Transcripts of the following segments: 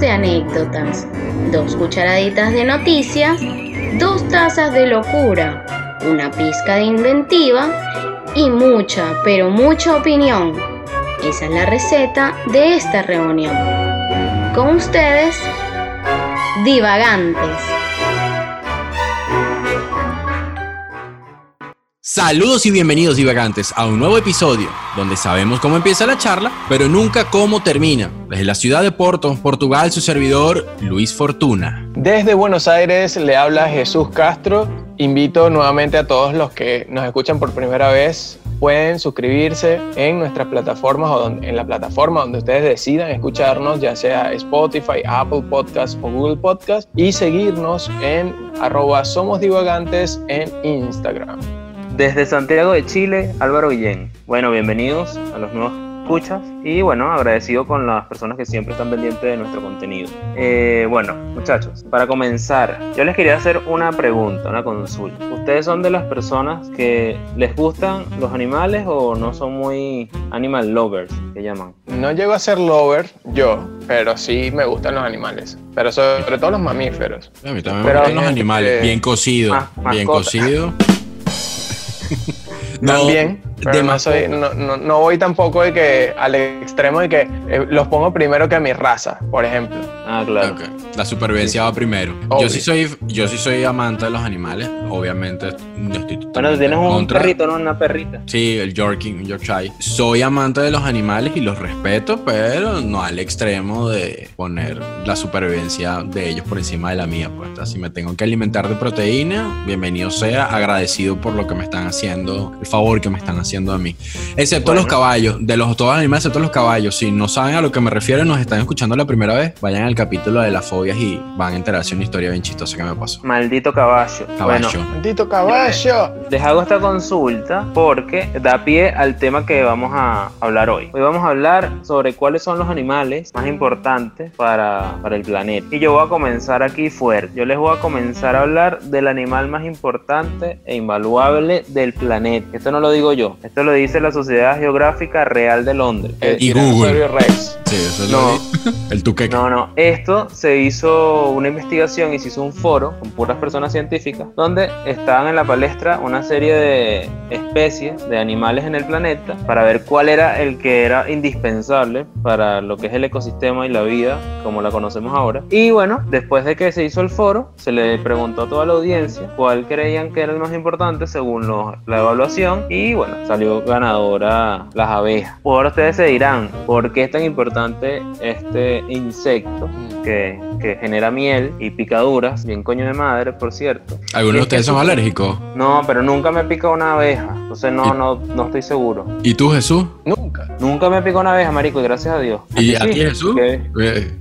de anécdotas, dos cucharaditas de noticias, dos tazas de locura, una pizca de inventiva y mucha, pero mucha opinión. Esa es la receta de esta reunión. Con ustedes, divagantes. Saludos y bienvenidos divagantes a un nuevo episodio donde sabemos cómo empieza la charla, pero nunca cómo termina. Desde la ciudad de Porto, Portugal, su servidor Luis Fortuna. Desde Buenos Aires le habla Jesús Castro. Invito nuevamente a todos los que nos escuchan por primera vez pueden suscribirse en nuestras plataformas o en la plataforma donde ustedes decidan escucharnos, ya sea Spotify, Apple Podcast o Google Podcast, y seguirnos en arroba somos divagantes en Instagram. Desde Santiago de Chile, Álvaro Guillén. Bueno, bienvenidos a los nuevos escuchas y bueno, agradecido con las personas que siempre están pendientes de nuestro contenido. Eh, bueno, muchachos, para comenzar, yo les quería hacer una pregunta, una consulta. ¿Ustedes son de las personas que les gustan los animales o no son muy animal lovers, que llaman? No llego a ser lover yo, pero sí me gustan los animales. Pero sobre todo los mamíferos. A mí también me gustan los animales, bien cocido, bien cocido. También, pero no, soy, no, no, voy tampoco de que al extremo de que eh, los pongo primero que a mi raza, por ejemplo. Ah, claro. La supervivencia va primero. Yo sí soy, yo sí soy amante de los animales. Obviamente, no estoy Bueno, tienes un perrito, no una perrita. Sí, el Yorkie, un Yorkshire. Soy amante de los animales y los respeto, pero no al extremo de poner la supervivencia de ellos por encima de la mía. Pues si me tengo que alimentar de proteína, bienvenido sea, agradecido por lo que me están haciendo, el favor que me están haciendo a mí. Excepto los caballos, de los todos los animales, excepto los caballos. Si no saben a lo que me refiero, nos están escuchando la primera vez, vayan al capítulo de la fobias y van a enterarse una historia bien chistosa que me pasó. Maldito caballo. Caballo. Maldito caballo. Les hago esta consulta porque da pie al tema que vamos a hablar hoy. Hoy vamos a hablar sobre cuáles son los animales más importantes para, para el planeta. Y yo voy a comenzar aquí fuerte. Yo les voy a comenzar a hablar del animal más importante e invaluable del planeta. Esto no lo digo yo. Esto lo dice la Sociedad Geográfica Real de Londres. El, y Google. Rex. Sí, eso no, El tuque. No, no. Esto se hizo una investigación y se hizo un foro con puras personas científicas donde estaban en la palestra una serie de especies de animales en el planeta para ver cuál era el que era indispensable para lo que es el ecosistema y la vida como la conocemos ahora. Y bueno, después de que se hizo el foro, se le preguntó a toda la audiencia cuál creían que era el más importante según la evaluación y bueno, salió ganadora las abejas. Ahora ustedes se dirán, ¿por qué es tan importante este insecto que, que genera miel y picaduras? Bien coño de madre, por cierto. ¿Algunos de ustedes son alérgicos? No, pero nunca me pica una abeja, entonces no, no, no estoy seguro. ¿Y tú, Jesús? Nunca. Nunca me picó una abeja, marico, y gracias a Dios. ¿Y a ti, Jesús?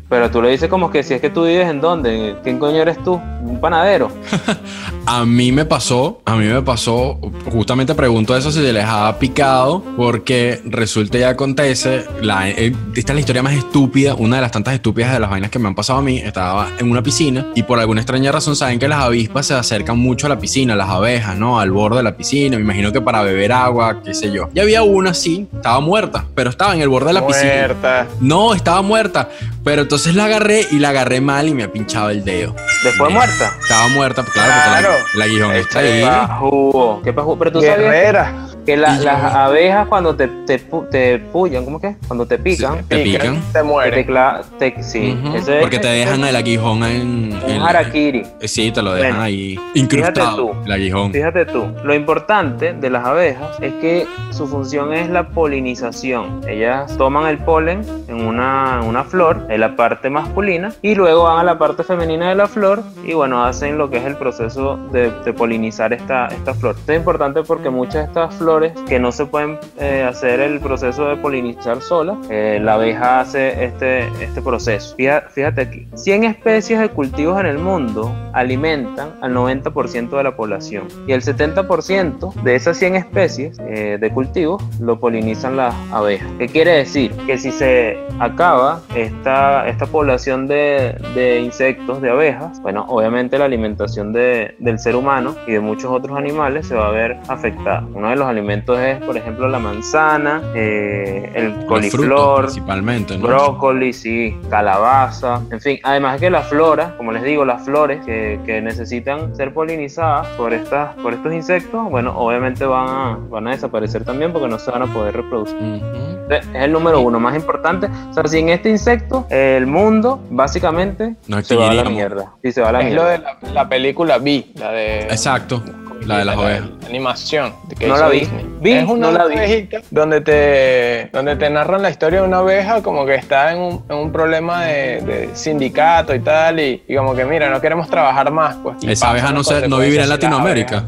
Pero tú le dices como que si es que tú vives en dónde, ¿quién coño eres tú? ¿Un panadero? a mí me pasó, a mí me pasó, justamente pregunto eso si se les ha picado, porque resulta y acontece, la, eh, esta es la historia más estúpida, una de las tantas estúpidas de las vainas que me han pasado a mí, estaba en una piscina y por alguna extraña razón saben que las avispas se acercan mucho a la piscina, las abejas, ¿no? Al borde de la piscina, me imagino que para beber agua, qué sé yo. Y había una así, estaba muerta, pero estaba en el borde de la piscina. Muerta. No, estaba muerta, pero entonces entonces la agarré y la agarré mal y me ha pinchado el dedo. ¿Después muerta? Estaba muerta, claro, claro. porque la, aguijón está ahí. ¿Qué pasó? Pero tú sabías que, las abejas cuando te, te, te pullan, ¿cómo que? Cuando te pican, te pican, te mueren. Te, sí, porque te dejan el aguijón en. Un harakiri. Sí, te lo dejan ahí incrustado. Fíjate tú, el aguijón. Fíjate tú, lo importante de las abejas es que su función es la polinización. Ellas toman el polen en una, en una flor, en la parte masculina y luego van a la parte femenina de la flor y bueno, hacen lo que es el proceso de, polinizar esta, esta flor. Esto es importante porque muchas de estas flores que no se pueden eh, hacer el proceso de polinizar sola, eh, la abeja hace este, este proceso. Fíjate, aquí, 100 especies de cultivos en el mundo alimentan al 90% de la población y el 70% de esas 100 especies eh, de cultivos lo polinizan las abejas. ¿Qué quiere decir? Que si se acaba esta, esta población de, de, insectos, de abejas, bueno, obviamente la alimentación de, del ser humano y de muchos otros animales se va a ver afectada. Uno de los alimentos es, por ejemplo, la manzana, eh, el coliflor, principalmente, ¿no? brócoli, sí, calabaza, en fin. Además que la flora, como les digo, las flores que, que necesitan ser polinizadas por, estas, por estos insectos, bueno, obviamente van a, van a desaparecer también porque no se van a poder reproducir. Es el número uno más importante. O sea, sin este insecto, el mundo básicamente No se va a la mierda. Sí, se va a la Es lo de la, la película B, la de... Exacto, la de las ovejas. la animación de que No hizo la vi. Disney. Vi, es una no la vi. ovejita donde te, donde te narran la historia de una oveja como que está en un, en un problema de, de sindicato y tal y, y como que mira, no queremos trabajar más. Pues, Esa abeja no, se, no vivirá en Latinoamérica.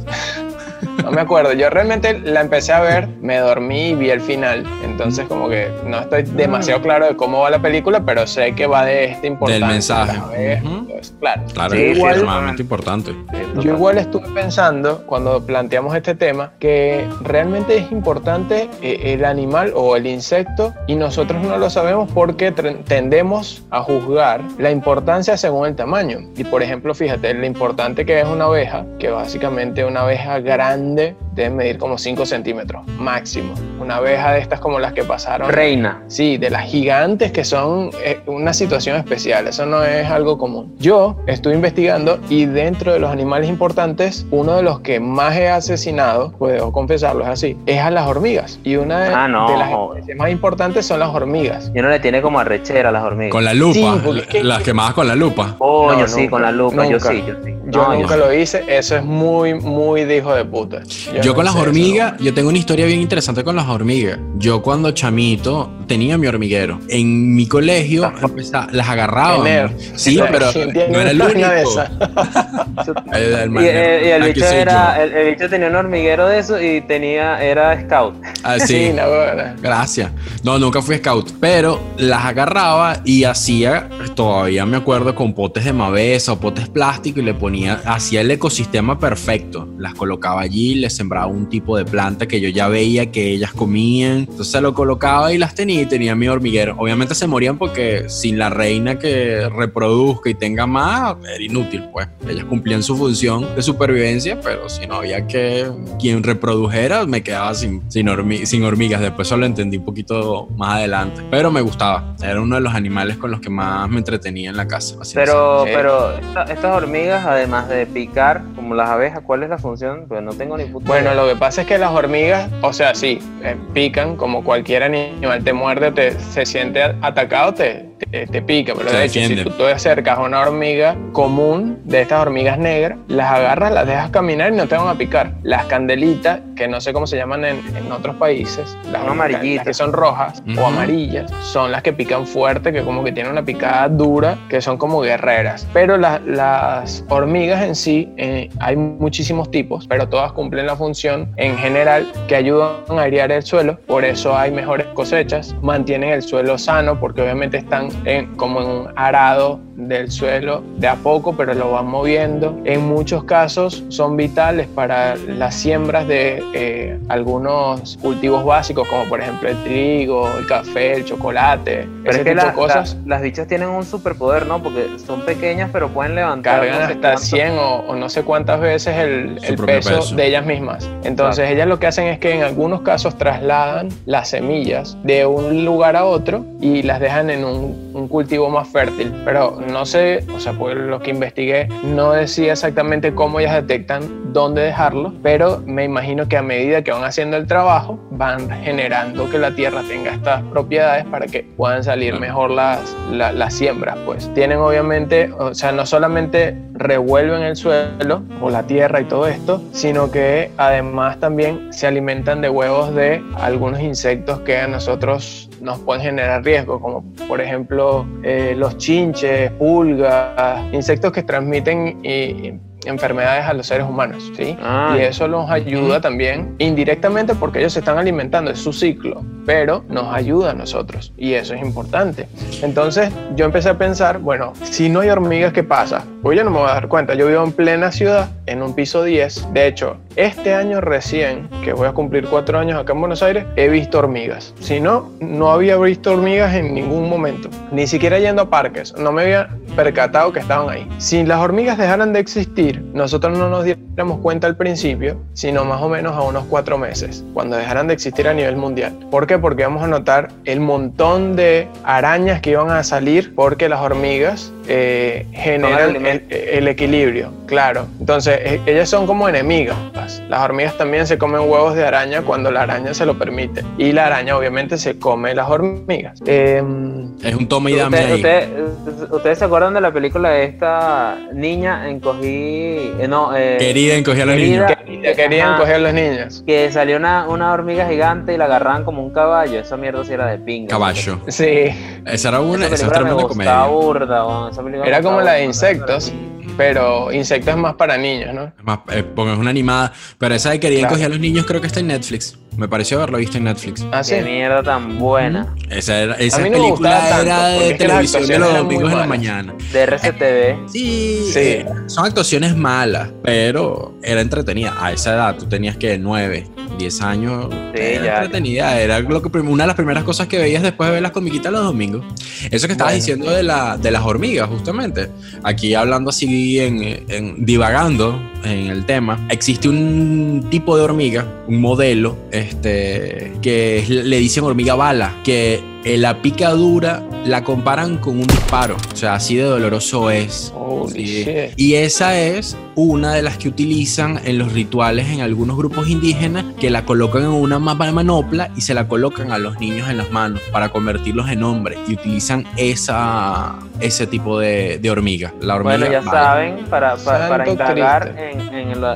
No me acuerdo, yo realmente la empecé a ver, me dormí y vi el final. Entonces como que no estoy demasiado claro de cómo va la película, pero sé que va de este importante. Del mensaje. abejas, Ujú. pues, claro. Claro, Sí, es igual- extremadamente importante. Yo igual estuve pensando cuando planteamos este tema que realmente es importante eh, el animal o el insecto y nosotros no lo sabemos porque tendemos a juzgar la importancia según el tamaño. Y por ejemplo, fíjate, lo importante que es una abeja, que básicamente una abeja grande 안 돼. Debe medir como 5 centímetros máximo. Una abeja de estas como las que pasaron. Reina. Sí, de las gigantes que son eh, una situación especial, eso no es algo común. Yo estuve investigando y dentro de los animales importantes, uno de los que más he asesinado, puedo confesarlo, es así, es a las hormigas. Y una de, Ah, no, de las especies más importantes son las hormigas. Y uno le tiene como arrechera a las hormigas. Con la lupa, Sí, es que- las quemadas con la lupa. Coño, No, sí, nunca, con la lupa. Yo nunca. sí, yo sí. Yo No, nunca sí. lo hice, eso es muy, muy de hijo de puta. Yo no con las hormigas, yo tengo una historia bien interesante con las hormigas. Yo cuando chamito tenía mi hormiguero. En mi colegio empezaba- las agarraba. Sí, pero ¿Quién no era el único. El- el Y, eh, y el aquí bicho soy era, yo. el, el bicho tenía un hormiguero de eso y tenía, era scout. Ah, Sí, sí. Gracias. No, nunca fui scout, pero las agarraba y hacía, todavía me acuerdo, con potes de mavesa o potes plástico y le ponía, hacía el ecosistema perfecto. Las colocaba allí, les sembraba un tipo de planta que yo ya veía que ellas comían. Entonces lo colocaba y las tenía y tenía mi hormiguero. Obviamente se morían porque sin la reina que reproduzca y tenga más, era inútil, pues. Ellas cumplían su función de supervivencia, pero si no había que quien reprodujera, me quedaba sin, sin, hormi- sin hormigas. Después eso lo entendí un poquito más adelante. Pero me gustaba. Era uno de los animales con los que más me entretenía en la casa. así Pero, pero esta- estas hormigas, además de picar, como las abejas, ¿cuál es la función? Pues no tengo ni puta Bueno, idea. lo que pasa es que las hormigas, o sea, sí, eh, pican como cualquier animal, te muerde, te, se siente atacado, te, te, te pica. Pero Se de hecho, defiende. si tú te acercas a una hormiga común, de estas hormigas negras, las agarras, las dejas caminar y no te van a picar. Las candelitas, que no sé cómo se llaman en, en otros países, las, amarillitas. las que son rojas Ujú. o amarillas, son las que pican fuerte, que como que tienen una picada dura, que son como guerreras. Pero la- las hormigas en sí, eh, hay muchísimos tipos, pero todas cumplen la función en general que ayudan a airear el suelo, por eso hay mejores cosechas, mantienen el suelo sano, porque obviamente están como en un arado del suelo de a poco, pero lo van moviendo. En muchos casos son vitales para las siembras de eh, algunos cultivos básicos, como por ejemplo el trigo, el café, el chocolate, Pero ese es que tipo la- de cosas. la- las bichas tienen un superpoder, ¿no? Porque son pequeñas, pero pueden levantar. cargan no sé hasta cuánto. 100 o, o no sé cuántas veces el, el peso. de ellas mismas. Entonces ellas lo que hacen es que en algunos casos trasladan las semillas de un lugar a otro y las dejan en un, un cultivo más fértil. Pero no sé, o sea, por lo que investigué, no decía exactamente cómo ellas detectan dónde dejarlo, pero me imagino que a medida que van haciendo el trabajo, van generando que la tierra tenga estas propiedades para que puedan salir mejor las, la- las siembras. Pues tienen obviamente, o sea, no solamente revuelven el suelo o la tierra y todo esto, sino que además también se alimentan de huevos de algunos insectos que a nosotros nos pueden generar riesgo, como por ejemplo eh, los chinches, pulgas, insectos que transmiten eh, enfermedades a los seres humanos, ¿sí? Ah, y eso nos ayuda también indirectamente porque ellos se están alimentando, es su ciclo. pero nos ayuda a nosotros y eso es importante. Entonces yo empecé a pensar, bueno, si no hay hormigas, ¿qué pasa? Pues yo no me voy a dar cuenta, yo vivo en plena ciudad, en un piso 10, de hecho, este año recién, que voy a cumplir cuatro años acá en Buenos Aires, he visto hormigas. Si no, no había visto hormigas en ningún momento, ni siquiera yendo a parques, no me había percatado que estaban ahí. Si las hormigas dejaran de existir, nosotros no nos diéramos cuenta al principio, sino más o menos a unos cuatro meses, cuando dejaran de existir a nivel mundial. ¿Por qué? Porque vamos a notar el montón de arañas que iban a salir porque las hormigas eh, generan el, equilibrio, claro. Entonces, e, ellas son como enemigas. Las hormigas también se comen huevos de araña cuando la araña se lo permite. Y la araña obviamente se come las hormigas. Em, es un toma y dame ahí. ¿Ustedes se acuerdan de la película de esta niña encogí... Eh, no, eh, querida encogía a los niños. Querida, encoger a los niños. Que salió una, una hormiga gigante y la agarraban como un caballo. Esa mierda sí era de pinga. Caballo. Sí. Esa era una, esa, esa era una comedia. burda, era como la de insectos, pero insectos es más para niños, ¿no? Más, eh, es una animada. Pero esa de quería coger a los niños creo que está en Netflix. Me pareció haberlo visto en Netflix. Ah, sí. Qué mierda tan buena. Esa, era, esa película era de televisión de los domingos en la mañana. De RCTV. Sí, sí. son actuaciones malas, pero era entretenida. A esa edad tú tenías que 9, 10 años. Sí, era entretenida. Era lo que, una de las primeras cosas que veías después de ver las comiquitas los domingos. Eso que estabas diciendo de, la, de las hormigas, justamente. Aquí hablando así, en, divagando en el tema, existe un tipo de hormiga, un modelo, este, que le dicen hormiga bala, que la picadura la comparan con un disparo, o sea, así de doloroso es. Y esa es una de las que utilizan en los rituales en algunos grupos indígenas que la colocan en una manopla y se la colocan a los niños en las manos para convertirlos en hombres y utilizan esa, ese tipo de, hormiga. La hormiga bueno, ya saben, para, para,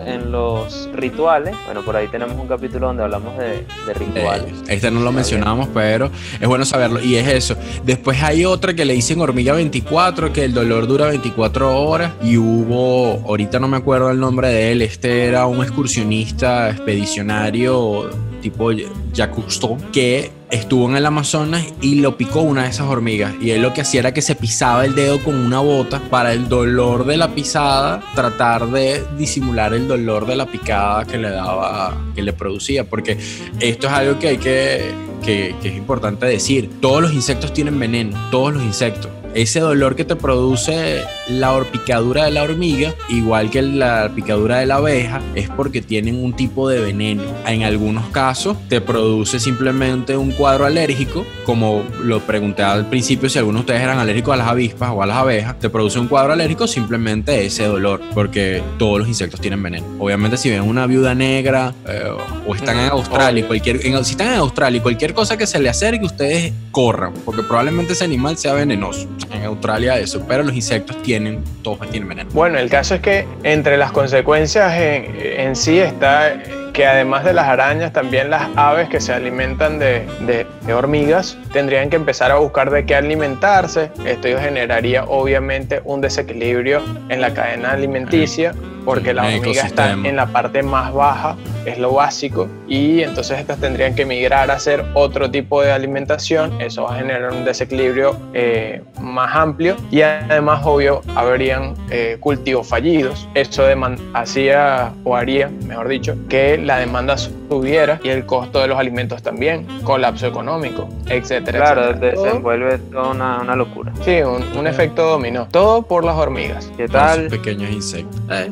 en, los rituales, bueno, por ahí tenemos un capítulo donde hablamos de, rituales. Eh, este no lo mencionamos, pero es bueno Y es eso. Después hay otra que le dicen hormiga 24, que el dolor dura 24 horas. Y hubo, ahorita no me acuerdo el nombre de él, este era un excursionista expedicionario tipo Jacques que estuvo en el Amazonas y lo picó una de esas hormigas. Y él lo que hacía era que se pisaba el dedo con una bota para el dolor de la pisada, tratar de disimular el dolor de la picada que le daba, que le producía. Porque esto es algo que hay que, que, que es importante decir. Todos los insectos tienen veneno, todos los insectos ese dolor que te produce la picadura de la hormiga, igual que la picadura de la abeja, es porque tienen un tipo de veneno. En algunos casos te produce simplemente un cuadro alérgico, como lo pregunté al principio si algunos de ustedes eran alérgicos a las avispas o a las abejas, te produce un cuadro alérgico simplemente ese dolor, porque todos los insectos tienen veneno. Obviamente si ven una viuda negra eh, o están en Australia, cualquier, si están en Australia, cualquier cosa que se le acerque, ustedes corran, porque probablemente ese animal sea venenoso en Australia eso, pero los insectos tienen, todos tienen veneno. Bueno, el caso es que entre las consecuencias en, sí está que además de las arañas, también las aves que se alimentan de, de, hormigas tendrían que empezar a buscar de qué alimentarse. Esto generaría obviamente un desequilibrio en la cadena alimenticia porque la hormiga está en la parte más baja, es lo básico, y entonces estas tendrían que migrar a hacer otro tipo de alimentación, eso va a generar un desequilibrio eh, más amplio y además, obvio, habrían eh, cultivos fallidos. Eso hacía o haría, mejor dicho, que la demanda subiera y el costo de los alimentos también, colapso económico, etcétera. Claro, desenvuelve toda una, una, locura. Sí, un, efecto dominó. Todo por las hormigas. ¿Qué tal? pequeños insectos. Eh,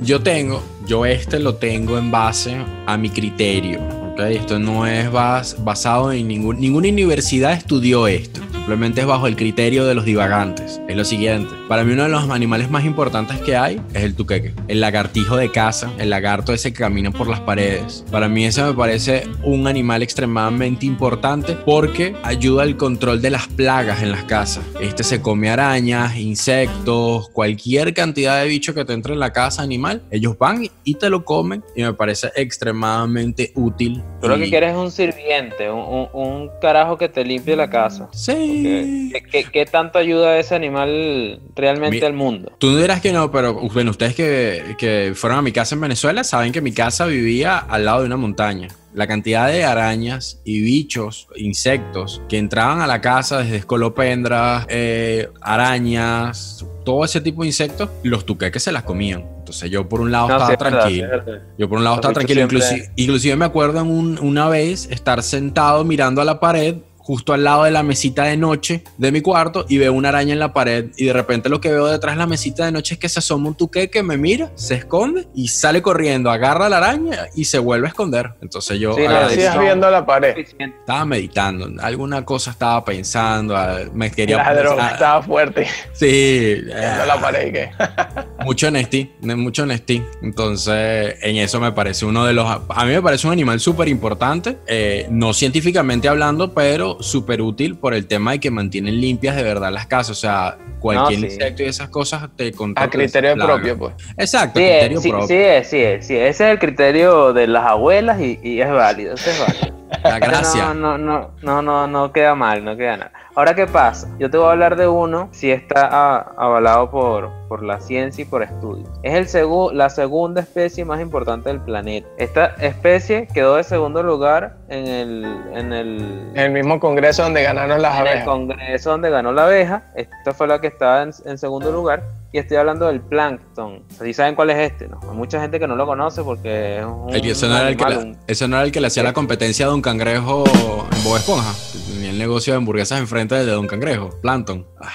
yo tengo, yo este lo tengo en base a mi criterio. ¿Okay? Esto no es basado en ningún, ninguna universidad estudió esto. Simplemente es bajo el criterio de los divagantes. Es lo siguiente. Para mí uno de los animales más importantes que hay es el tuqueque. El lagartijo de casa, el lagarto ese que camina por las paredes. Para mí ese me parece un animal extremadamente importante porque ayuda al control de las plagas en las casas. Este se come arañas, insectos, cualquier cantidad de bicho que te entre en la casa animal. Ellos van y te lo comen y me parece extremadamente útil. Tú lo que quieres es un sirviente, un, un carajo que te limpie la casa. Sí, porque ¿qué, tanto ayuda ese animal realmente Mi- al mundo? Tú dirás que no, pero bueno, ustedes que, que fueron a mi casa en Venezuela saben que mi casa vivía al lado de una montaña. La cantidad de arañas y bichos, insectos que entraban a la casa desde escolopendras, eh, arañas, todo ese tipo de insectos, los tuqueques se las comían. Entonces yo por un lado No, estaba sí, tranquilo. sí. Yo por un lado Los estaba tranquilo. siempre- Inclusi- inclusive me acuerdo en un- una vez estar sentado mirando a la pared, justo al lado de la mesita de noche de mi cuarto, y veo una araña en la pared. Y de repente lo que veo detrás de la mesita de noche es que se asoma un tuqueque, me mira, se esconde y sale corriendo, agarra la araña y se vuelve a esconder. Entonces yo Sí, son- viendo la pared. Estaba meditando, alguna cosa estaba pensando, ah, me quería... La droga ah, estaba fuerte. Sí, Viendo eh, la pared y que. mucho Nesti, mucho Nesti. Entonces, en eso me parece uno de los. A mí me parece un animal súper importante, eh, no científicamente hablando, pero súper útil por el tema de que mantienen limpias de verdad las casas. O sea, cualquier No, sí. insecto y esas cosas te controlan. A criterio propio, pues. Exacto, Sí, criterio es, sí, propio. sí, es, sí, es, sí, ese es el criterio de las abuelas y, y es válido, ese es válido. La gracia. No, no, no, no, no, no queda mal, no queda nada. Ahora, ¿qué pasa? Yo te voy a hablar de uno si está ah, avalado por, por la ciencia y por estudios. Es el segu- la segunda especie más importante del planeta. Esta especie quedó de segundo lugar en el, en el, En el mismo congreso donde ganaron las en el abejas. congreso donde ganó la abeja. Esta fue la que estaba en, en segundo lugar. Y estoy hablando del plancton. ¿Sí saben cuál es este? ¿no? Hay mucha gente que no lo conoce porque es un, El que- ese, no era el que animal, le- un- ese no era el que le hacía la competencia a Don Cangrejo en Bob Esponja. Tenía el negocio de hamburguesas enfrente de Don Cangrejo, Plankton. Ah,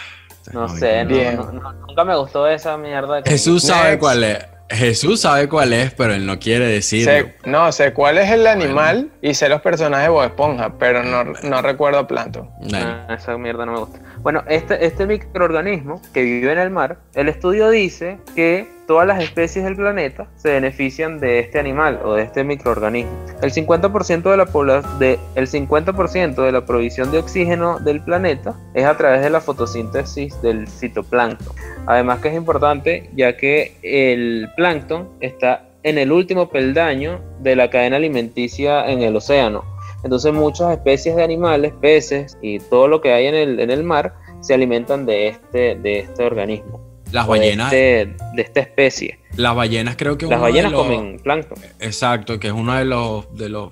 No sé, no, no- no- nunca me gustó esa mierda. Jesús sabe Next. cuál es. Jesús sabe cuál es, pero él no quiere decirlo. Sé- no, sé cuál es el animal y sé los personajes de Bob Esponja, pero no, no recuerdo Plankton. Bueno, Ah, esa mierda no me gusta. Bueno, este, este microorganismo que vive en el mar, el estudio dice que todas las especies del planeta se benefician de este animal o de este microorganismo. El 50% de la de, el 50% de la provisión de oxígeno del planeta es a través de la fotosíntesis del fitoplancton. Además que es importante ya que el plancton está en el último peldaño de la cadena alimenticia en el océano. Entonces muchas especies de animales, peces y todo lo que hay en el, mar se alimentan de este, de este organismo. Las de, ballenas, este- de esta especie. las ballenas creo que Las uno de ballenas los- comen plancton. Exacto, que es uno de los, de los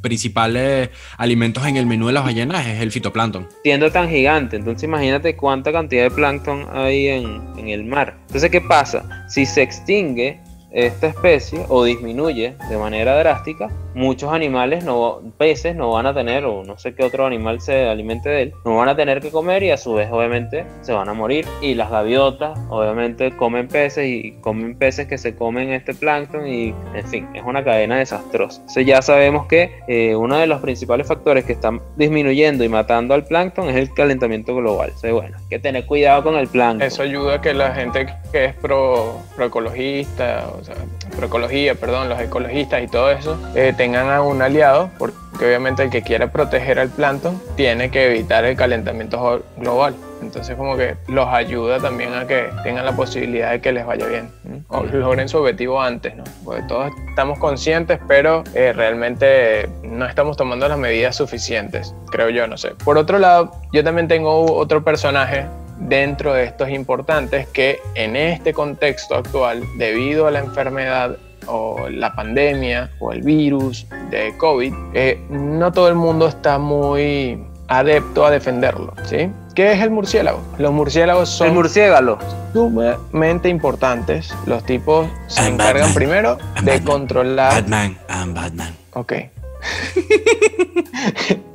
principales alimentos en el menú de las ballenas es el fitoplancton. Siendo tan gigante, entonces imagínate cuánta cantidad de plancton hay en, en el mar. Entonces, ¿qué pasa? Si se extingue esta especie o disminuye de manera drástica, muchos animales, no, peces, no van a tener, o no sé qué otro animal se alimente de él, no van a tener que comer y a su vez obviamente se van a morir. Y las gaviotas obviamente comen peces y comen peces que se comen este plancton y en fin, es una cadena desastrosa. Entonces ya sabemos que eh, uno de los principales factores que están disminuyendo y matando al plancton es el calentamiento global. Entonces bueno, hay que tener cuidado con el plancton. Eso ayuda a que la gente que es pro, proecologista, o sea, proecología, perdón, los ecologistas y todo eso, eh, tengan a un aliado, porque obviamente el que quiere proteger al plancton tiene que evitar el calentamiento global. Entonces como que los ayuda también a que tengan la posibilidad de que les vaya bien, o logren su objetivo antes, ¿no? Porque todos estamos conscientes, pero eh, realmente no estamos tomando las medidas suficientes, creo yo, no sé. Por otro lado, yo también tengo otro personaje dentro de estos importantes que en este contexto actual, debido a la enfermedad o la pandemia o el virus de COVID, eh, no todo el mundo está muy adepto a defenderlo, ¿sí? ¿Qué es el murciélago? Los murciélagos El son murciélago. sumamente importantes. Los tipos se I'm encargan Batman. primero I'm de Batman. controlar Batman, I'm Batman. Ok.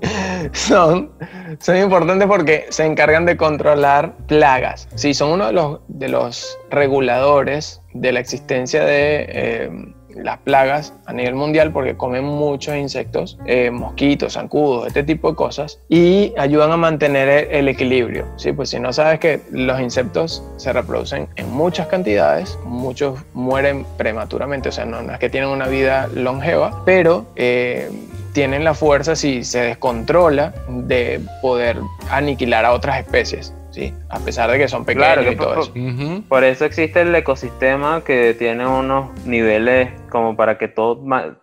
son, son importantes porque se encargan de controlar plagas. Sí, son uno de los, de los reguladores de la existencia de eh, las plagas a nivel mundial porque comen muchos insectos, eh, mosquitos, zancudos, este tipo de cosas y ayudan a mantener el, equilibrio. Sí, pues si no sabes que los insectos se reproducen en muchas cantidades, muchos mueren prematuramente, o sea, no, no es que tienen una vida longeva, pero eh, tienen la fuerza si se descontrola de poder aniquilar a otras especies. ¿sí? A pesar de que son Claro, pequeños que y todo por- eso. Por eso existe el ecosistema que tiene unos niveles como para que todo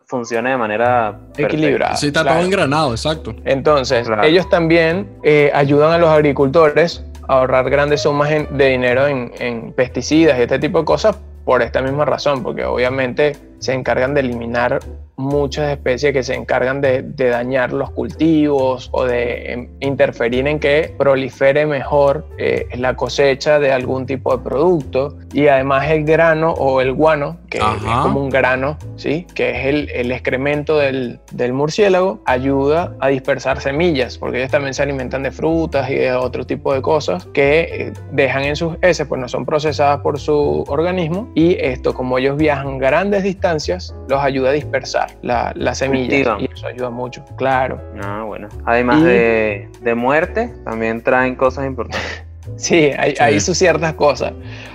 funcione de manera perfecta. Equilibrado. Sí, está claro. todo engranado, exacto. Entonces, Claro. ellos también eh, ayudan a los agricultores a ahorrar grandes sumas en- de dinero en, en pesticidas y este tipo de cosas por esta misma razón, porque obviamente se encargan de eliminar muchas especies que se encargan de, de dañar los cultivos o de em, interferir en que prolifere mejor eh, la cosecha de algún tipo de producto y además el grano o el guano, que es Ajá. como un grano, ¿sí? que es el, el excremento del, del murciélago, ayuda a dispersar semillas, porque ellos también se alimentan de frutas y de otro tipo de cosas que eh, dejan en sus heces, pues no son procesadas por su organismo y esto, como ellos viajan grandes distancias, los ayuda a dispersar la, Cultivan. y eso ayuda mucho, claro. Ah, bueno. Además Y- de, de muerte, también traen cosas importantes. Sí, hay, Sí. hay sus ciertas cosas.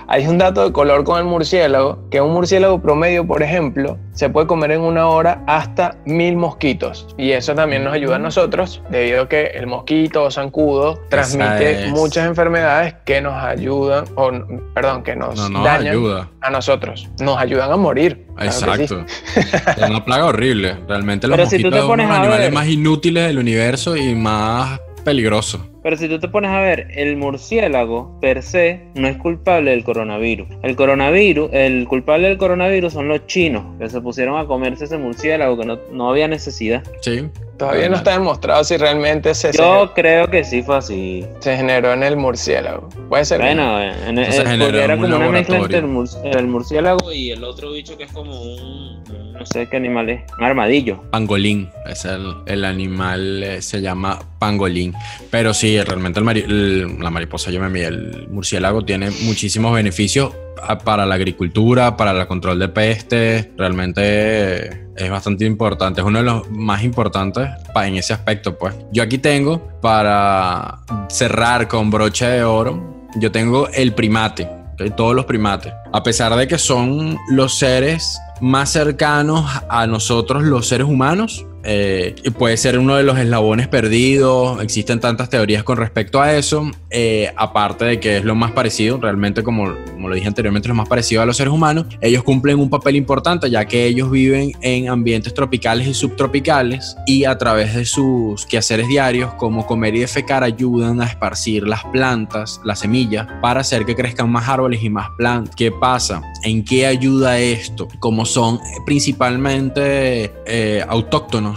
Hay un dato de color con el murciélago, que un murciélago promedio, por ejemplo, se puede comer en una hora hasta mil mosquitos. Y eso también nos ayuda a nosotros, debido a que el mosquito o zancudo transmite es. muchas enfermedades que nos ayudan, o perdón, que nos No, no, dañan ayuda. a nosotros. Nos ayudan a morir. claro que sí. Exacto. Es una plaga horrible. Realmente los Pero si tú mosquitos te son los animales ver- más inútiles del universo y más peligrosos. Pero si tú te pones a ver, el murciélago per se no es culpable del coronavirus. El coronavirus, el culpable del coronavirus son los chinos, que se pusieron a comerse ese murciélago, que no, no había necesidad. Sí. Todavía no está demostrado si realmente se, Yo creo que sí fue así. se generó en el murciélago. Puede ser. Bueno, en, porque era en un como una mezcla entre el, murci- el murciélago y el otro bicho que es como un, no sé qué animal es, un armadillo. Pangolín. Es el, el animal, eh, se llama pangolín. Pero sí, realmente el mari- el- la mariposa, yo me el murciélago tiene muchísimos beneficios para la agricultura, para el control de pestes. Realmente es bastante importante. Es uno de los más importantes en ese aspecto, pues. Yo aquí tengo, para cerrar con broche de oro, yo tengo el primate. Todos los primates. A pesar de que son los seres más cercanos a nosotros, los seres humanos, eh, puede ser uno de los eslabones perdidos. Existen tantas teorías con respecto a eso. eh, aparte de que es lo más parecido, realmente, como, como lo dije anteriormente, lo más parecido a los seres humanos. Ellos cumplen un papel importante, ya que ellos viven en ambientes tropicales y subtropicales y a través de sus quehaceres diarios, como comer y defecar, ayudan a esparcir las plantas, las semillas, para hacer que crezcan más árboles y más plantas. ¿Qué pasa? ¿En qué ayuda esto? Como son principalmente eh, autóctonos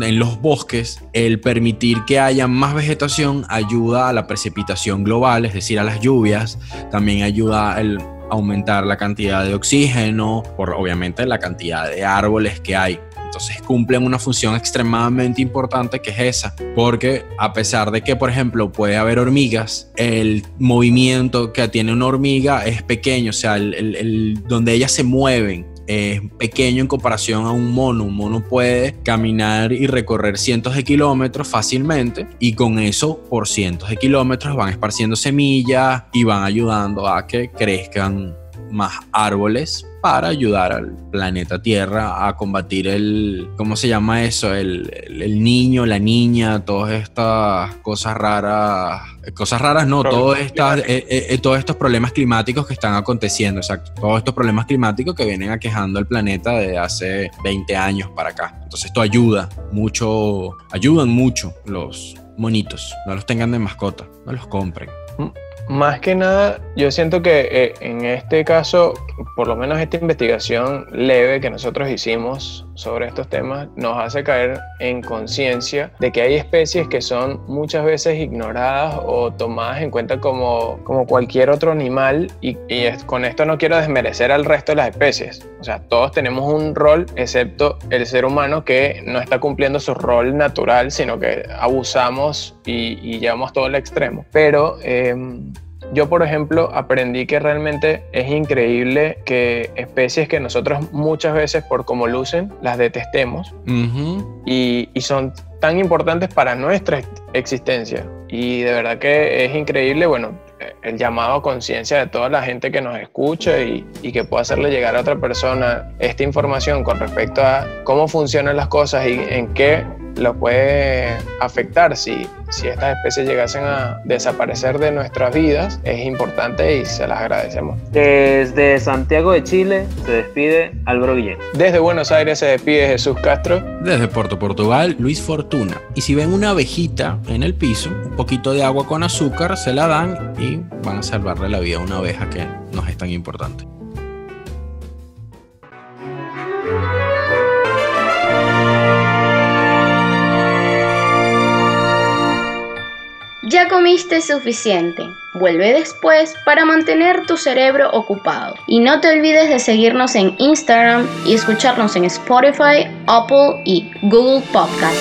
en los bosques, el permitir que haya más vegetación ayuda a la precipitación global, es decir, a las lluvias, también ayuda a aumentar la cantidad de oxígeno, por obviamente la cantidad de árboles que hay. Entonces cumplen una función extremadamente importante que es esa, porque a pesar de que, por ejemplo, puede haber hormigas, el movimiento que tiene una hormiga es pequeño, o sea, el, el- el- donde ellas se mueven es pequeño en comparación a un mono. Un mono puede caminar y recorrer cientos de kilómetros fácilmente y con eso por cientos de kilómetros van esparciendo semillas y van ayudando a que crezcan más árboles para ayudar al planeta Tierra a combatir el, ¿cómo se llama eso? El, el- el niño, la niña, todas estas cosas raras, cosas raras no, todos, estas, eh, eh, eh, todos estos problemas climáticos que están aconteciendo, exacto, todos estos problemas climáticos que vienen aquejando el planeta de hace 20 años para acá. Entonces esto ayuda mucho, ayudan mucho los monitos, no los tengan de mascota, no los compren. Más que nada, yo siento que eh, en este caso, por lo menos esta investigación leve que nosotros hicimos sobre estos temas, nos hace caer en conciencia de que hay especies que son muchas veces ignoradas o tomadas en cuenta como, como cualquier otro animal y, y es- con esto no quiero desmerecer al resto de las especies. O sea, todos tenemos un rol, excepto el ser humano que no está cumpliendo su rol natural, sino que abusamos y, y llevamos todo al extremo. Pero... em, yo, por ejemplo, aprendí que realmente es increíble que especies que nosotros muchas veces por cómo lucen las detestemos y, y son tan importantes para nuestra ex- existencia. Y de verdad que es increíble, bueno, el llamado a conciencia de toda la gente que nos escucha y, y que pueda hacerle llegar a otra persona esta información con respecto a cómo funcionan las cosas y en qué lo puede afectar si, si estas especies llegasen a desaparecer de nuestras vidas, es importante y se las agradecemos. Desde Santiago de Chile se despide Álvaro Guillén. Desde Buenos Aires se despide Jesús Castro. Desde Puerto Portugal, Luis Fortuna. Y si ven una abejita en el piso, un poquito de agua con azúcar, se la dan y van a salvarle la vida a una abeja que nos es tan importante. Ya comiste suficiente. Vuelve después para mantener tu cerebro ocupado. Y no te olvides de seguirnos en Instagram y escucharnos en Spotify, Apple y Google Podcast.